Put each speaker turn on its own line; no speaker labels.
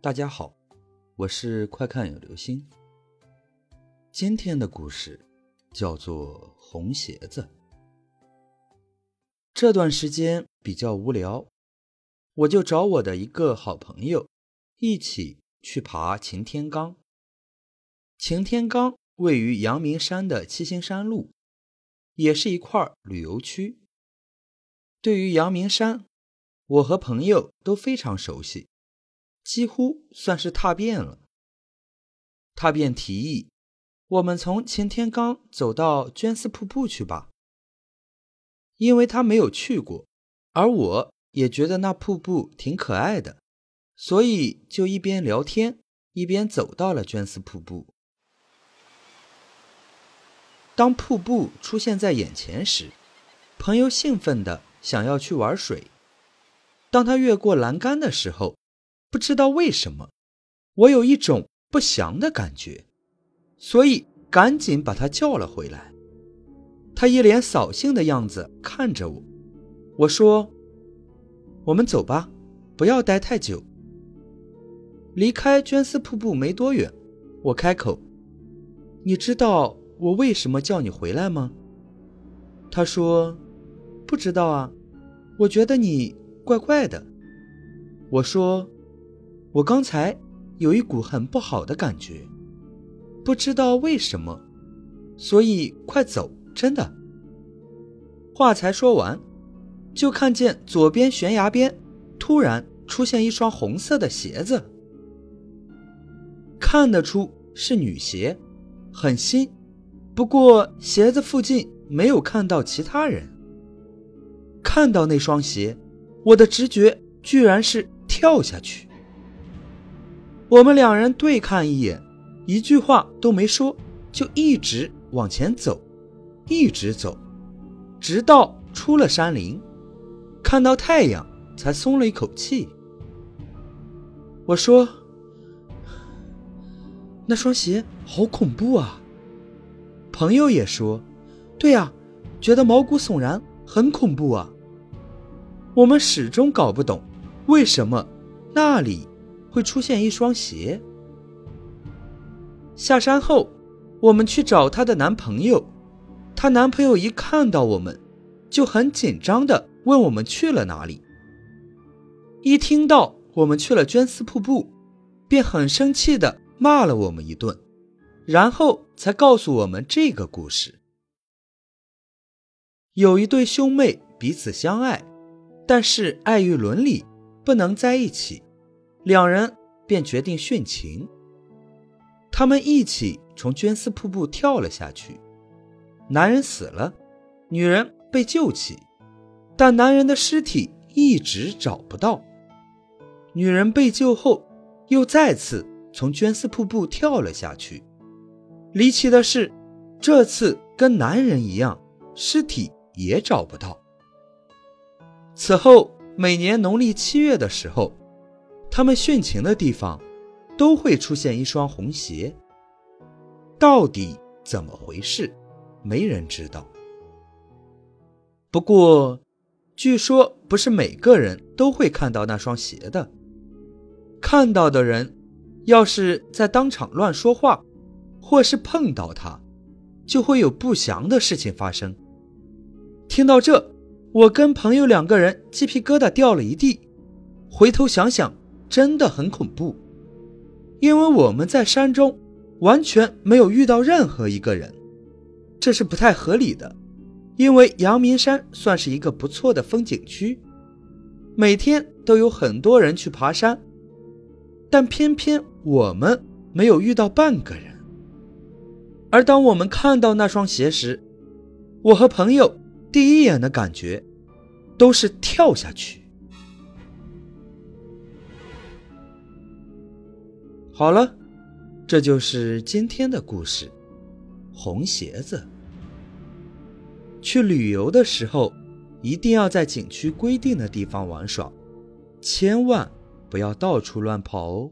大家好，我是快看有流星。今天的故事叫做《红鞋子》。这段时间比较无聊，我就找我的一个好朋友一起去爬擎天岗。擎天岗位于阳明山的七星山路，也是一块旅游区。对于阳明山，我和朋友都非常熟悉，几乎算是踏遍了。他便提议，我们从擎天岗走到绢丝瀑布去吧。因为他没有去过，而我也觉得那瀑布挺可爱的，所以就一边聊天一边走到了绢丝瀑布。当瀑布出现在眼前时，朋友兴奋的。想要去玩水，当他越过栏杆的时候，不知道为什么，我有一种不祥的感觉，所以赶紧把他叫了回来。他一脸扫兴的样子看着我，我说：“我们走吧，不要待太久。”离开绢丝瀑布没多远，我开口：“你知道我为什么叫你回来吗？”他说：“不知道啊。”我觉得你怪怪的，我说，我刚才有一股很不好的感觉，不知道为什么，所以快走，真的。话才说完，就看见左边悬崖边突然出现一双红色的鞋子，看得出是女鞋，很新，不过鞋子附近没有看到其他人。看到那双鞋，我的直觉居然是跳下去。我们两人对看一眼，一句话都没说，就一直往前走，一直走，直到出了山林，看到太阳才松了一口气。我说：“那双鞋好恐怖啊！”朋友也说：“对呀，觉得毛骨悚然，很恐怖啊。”我们始终搞不懂，为什么那里会出现一双鞋。下山后，我们去找她的男朋友，她男朋友一看到我们，就很紧张的问我们去了哪里。一听到我们去了绢丝瀑布，便很生气的骂了我们一顿，然后才告诉我们这个故事：有一对兄妹彼此相爱。但是碍于伦理，不能在一起，两人便决定殉情。他们一起从绢丝瀑布跳了下去，男人死了，女人被救起，但男人的尸体一直找不到。女人被救后，又再次从绢丝瀑布跳了下去。离奇的是，这次跟男人一样，尸体也找不到。此后，每年农历七月的时候，他们殉情的地方都会出现一双红鞋。到底怎么回事，没人知道。不过，据说不是每个人都会看到那双鞋的。看到的人，要是在当场乱说话，或是碰到他，就会有不祥的事情发生。听到这。我跟朋友两个人鸡皮疙瘩掉了一地，回头想想，真的很恐怖。因为我们在山中完全没有遇到任何一个人，这是不太合理的。因为阳明山算是一个不错的风景区，每天都有很多人去爬山，但偏偏我们没有遇到半个人。而当我们看到那双鞋时，我和朋友。第一眼的感觉，都是跳下去。好了，这就是今天的故事。红鞋子。去旅游的时候，一定要在景区规定的地方玩耍，千万不要到处乱跑哦。